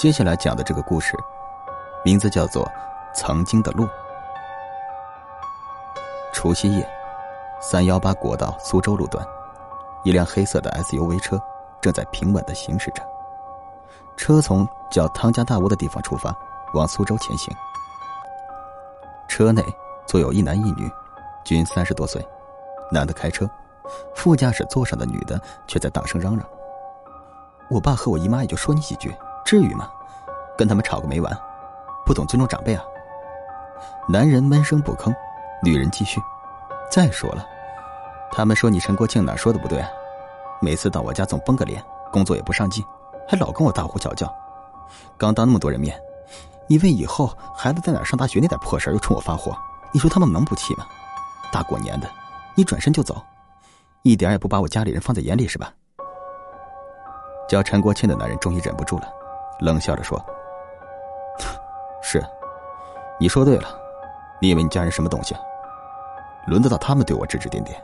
接下来讲的这个故事，名字叫做《曾经的路》。除夕夜，三幺八国道苏州路段，一辆黑色的 SUV 车正在平稳的行驶着。车从叫汤家大屋的地方出发，往苏州前行。车内坐有一男一女，均三十多岁。男的开车，副驾驶座上的女的却在大声嚷嚷：“我爸和我姨妈也就说你几句。”至于吗？跟他们吵个没完，不懂尊重长辈啊！男人闷声不吭，女人继续。再说了，他们说你陈国庆哪说的不对？啊每次到我家总绷个脸，工作也不上进，还老跟我大呼小叫。刚当那么多人面，你为以后孩子在哪上大学那点破事又冲我发火，你说他们能不气吗？大过年的，你转身就走，一点也不把我家里人放在眼里是吧？叫陈国庆的男人终于忍不住了。冷笑着说：“是，你说对了。你以为你家人什么东西？轮得到他们对我指指点点？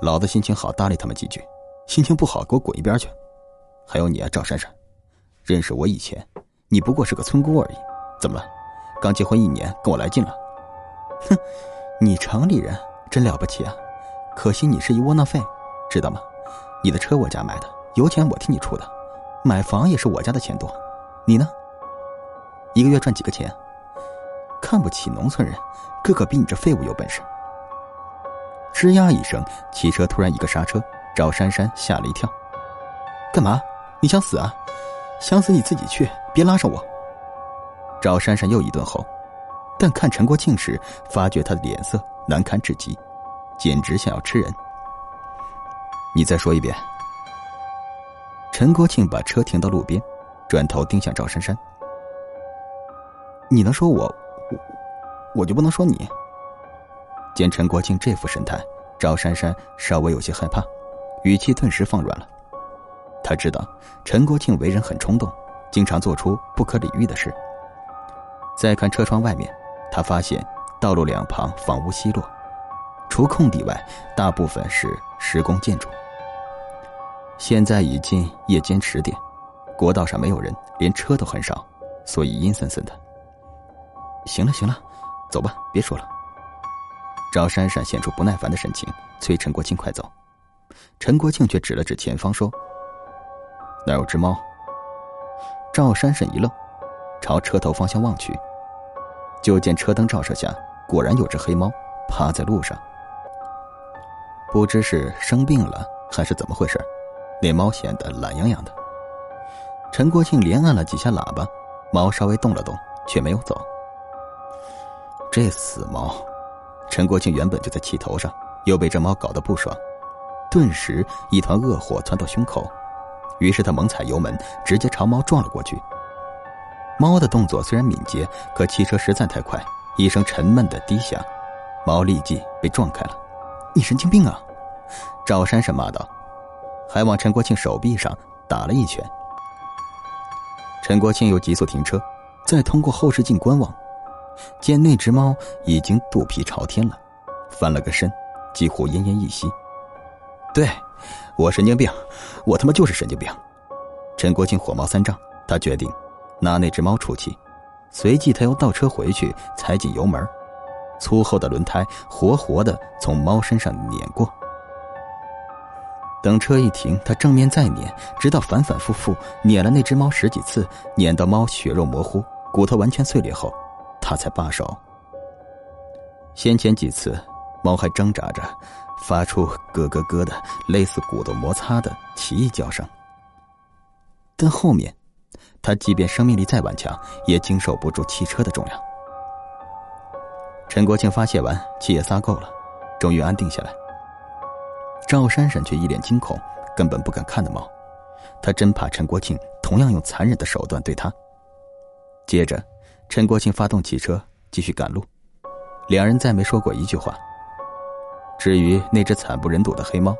老子心情好搭理他们几句，心情不好给我滚一边去。还有你啊，赵珊珊，认识我以前，你不过是个村姑而已。怎么了？刚结婚一年，跟我来劲了？哼，你城里人真了不起啊！可惜你是一窝囊废，知道吗？你的车我家买的，油钱我替你出的。”买房也是我家的钱多，你呢？一个月赚几个钱？看不起农村人，个个比你这废物有本事。吱呀一声，汽车突然一个刹车，赵珊珊吓了一跳。干嘛？你想死啊？想死你自己去，别拉上我。赵珊珊又一顿吼，但看陈国庆时，发觉他的脸色难堪至极，简直想要吃人。你再说一遍。陈国庆把车停到路边，转头盯向赵珊珊：“你能说我，我我就不能说你？”见陈国庆这副神态，赵珊珊稍微有些害怕，语气顿时放软了。他知道陈国庆为人很冲动，经常做出不可理喻的事。再看车窗外面，他发现道路两旁房屋稀落，除空地外，大部分是施工建筑。现在已近夜间十点，国道上没有人，连车都很少，所以阴森森的。行了行了，走吧，别说了。赵珊珊显出不耐烦的神情，催陈国庆快走。陈国庆却指了指前方说：“那有只猫。”赵珊珊一愣，朝车头方向望去，就见车灯照射下，果然有只黑猫趴在路上。不知是生病了还是怎么回事。那猫显得懒洋洋的。陈国庆连按了几下喇叭，猫稍微动了动，却没有走。这死猫！陈国庆原本就在气头上，又被这猫搞得不爽，顿时一团恶火窜到胸口。于是他猛踩油门，直接朝猫撞了过去。猫的动作虽然敏捷，可汽车实在太快，一声沉闷的低响，猫立即被撞开了。你神经病啊！赵珊珊骂道。还往陈国庆手臂上打了一拳。陈国庆又急速停车，再通过后视镜观望，见那只猫已经肚皮朝天了，翻了个身，几乎奄奄一息。对，我神经病，我他妈就是神经病！陈国庆火冒三丈，他决定拿那只猫出气。随即他又倒车回去，踩紧油门，粗厚的轮胎活活的从猫身上碾过。等车一停，他正面再碾，直到反反复复碾了那只猫十几次，碾到猫血肉模糊、骨头完全碎裂后，他才罢手。先前几次，猫还挣扎着，发出咯咯咯的类似骨头摩擦的奇异叫声。但后面，他即便生命力再顽强，也经受不住汽车的重量。陈国庆发泄完，气也撒够了，终于安定下来。赵珊珊却一脸惊恐，根本不敢看那猫，她真怕陈国庆同样用残忍的手段对她。接着，陈国庆发动汽车继续赶路，两人再没说过一句话。至于那只惨不忍睹的黑猫，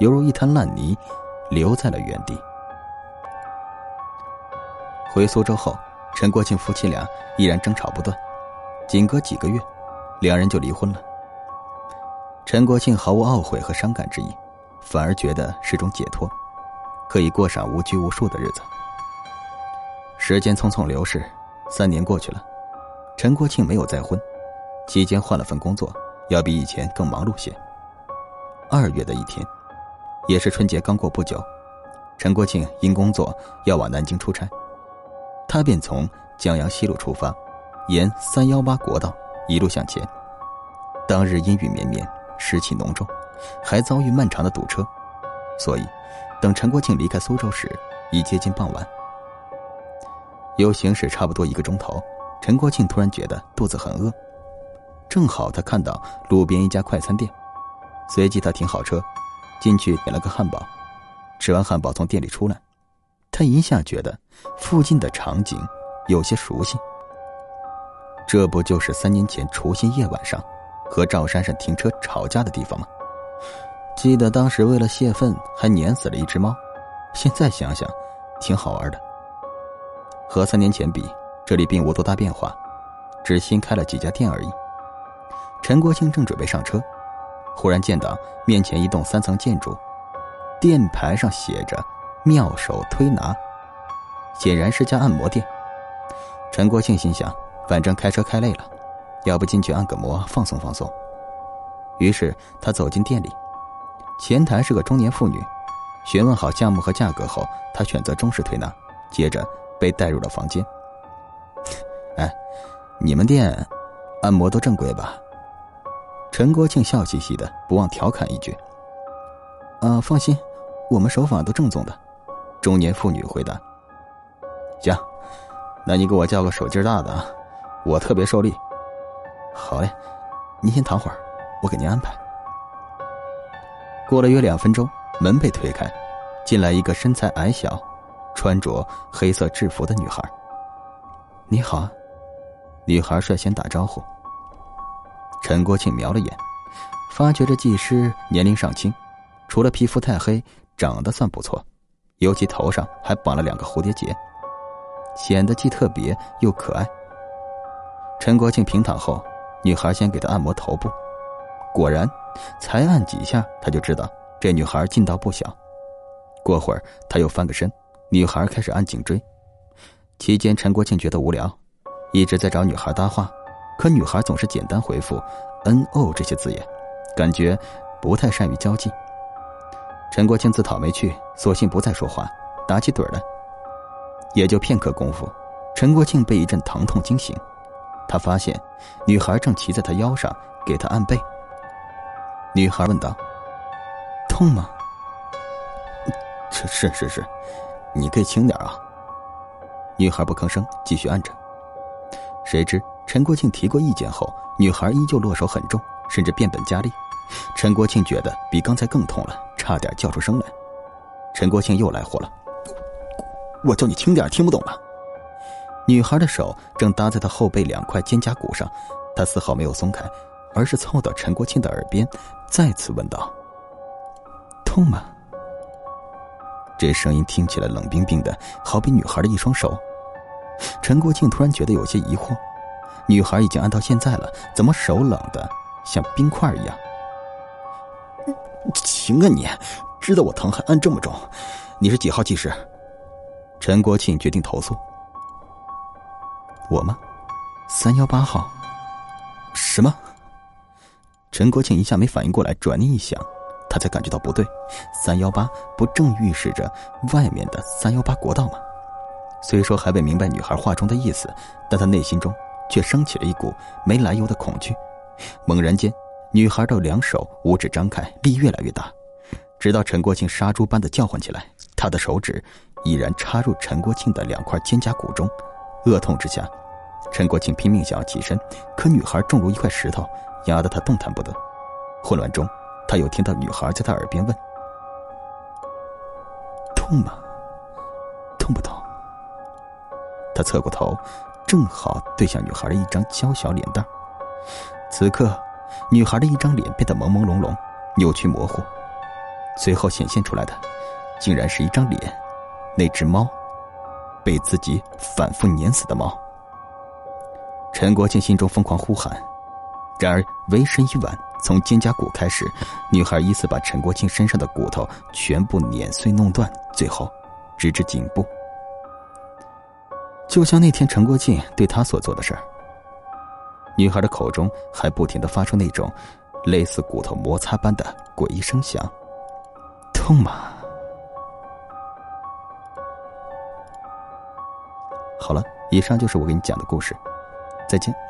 犹如一滩烂泥，留在了原地。回苏州后，陈国庆夫妻俩依然争吵不断，仅隔几个月，两人就离婚了。陈国庆毫无懊悔和伤感之意，反而觉得是种解脱，可以过上无拘无束的日子。时间匆匆流逝，三年过去了，陈国庆没有再婚，期间换了份工作，要比以前更忙碌些。二月的一天，也是春节刚过不久，陈国庆因工作要往南京出差，他便从江阳西路出发，沿三幺八国道一路向前。当日阴雨绵绵，湿气浓重，还遭遇漫长的堵车，所以等陈国庆离开苏州时，已接近傍晚。又行驶差不多一个钟头，陈国庆突然觉得肚子很饿，正好他看到路边一家快餐店，随即他停好车，进去点了个汉堡。吃完汉堡从店里出来，他一下觉得附近的场景有些熟悉。这不就是三年前除夕夜晚上和赵珊珊停车吵架的地方吗？记得当时为了泄愤还碾死了一只猫，现在想想，挺好玩的。和三年前比，这里并无多大变化，只新开了几家店而已。陈国庆正准备上车，忽然见到面前一栋三层建筑，店牌上写着“妙手推拿”，显然是家按摩店。陈国庆心想，反正开车开累了，要不进去按个摩放松放松。于是他走进店里，前台是个中年妇女，询问好项目和价格后，他选择中式推拿，接着。被带入了房间。哎，你们店按摩都正规吧？陈国庆笑嘻嘻的，不忘调侃一句：“啊，放心，我们手法都正宗的。”中年妇女回答：“行，那你给我叫个手劲大的啊，我特别受力。”好嘞，您先躺会儿，我给您安排。过了约两分钟，门被推开，进来一个身材矮小。穿着黑色制服的女孩。你好，女孩率先打招呼。陈国庆瞄了眼，发觉这技师年龄尚轻，除了皮肤太黑，长得算不错，尤其头上还绑了两个蝴蝶结，显得既特别又可爱。陈国庆平躺后，女孩先给他按摩头部，果然，才按几下，他就知道这女孩劲道不小。过会儿，他又翻个身。女孩开始按颈椎，期间陈国庆觉得无聊，一直在找女孩搭话，可女孩总是简单回复“ “no” ”这些字眼，感觉不太善于交际。陈国庆自讨没趣，索性不再说话，打起盹来。也就片刻功夫，陈国庆被一阵疼痛惊醒，他发现女孩正骑在他腰上给他按背。女孩问道：“痛吗？”“是是是。”你可以轻点啊。女孩不吭声，继续按着。谁知陈国庆提过意见后，女孩依旧落手很重，甚至变本加厉。陈国庆觉得比刚才更痛了，差点叫出声来。陈国庆又来火了：“我叫你轻点，听不懂了。”女孩的手正搭在他后背两块肩胛骨上，她丝毫没有松开，而是凑到陈国庆的耳边，再次问道：“痛吗？”这声音听起来冷冰冰的，好比女孩的一双手。陈国庆突然觉得有些疑惑：女孩已经按到现在了，怎么手冷的像冰块一样？行啊，你知道我疼还按这么重？你是几号技师？陈国庆决定投诉。我吗？三幺八号。什么？陈国庆一下没反应过来，转念一想。他才感觉到不对，三幺八不正预示着外面的三幺八国道吗？虽说还未明白女孩话中的意思，但他内心中却升起了一股没来由的恐惧。猛然间，女孩的两手五指张开，力越来越大，直到陈国庆杀猪般的叫唤起来。他的手指已然插入陈国庆的两块肩胛骨中，恶痛之下，陈国庆拼命想要起身，可女孩重如一块石头，压得他动弹不得。混乱中。他又听到女孩在他耳边问：“痛吗？痛不痛？”他侧过头，正好对向女孩的一张娇小脸蛋。此刻，女孩的一张脸变得朦朦胧胧、扭曲模糊，随后显现出来的，竟然是一张脸，那只猫，被自己反复碾死的猫。陈国庆心中疯狂呼喊。然而为时已晚从肩胛骨开始女孩依次把陈国庆身上的骨头全部碾碎弄断最后直至颈部。就像那天陈国庆对她所做的事儿女孩的口中还不停的发出那种类似骨头摩擦般的诡异声响。痛吗？好了以上就是我给你讲的故事。再见。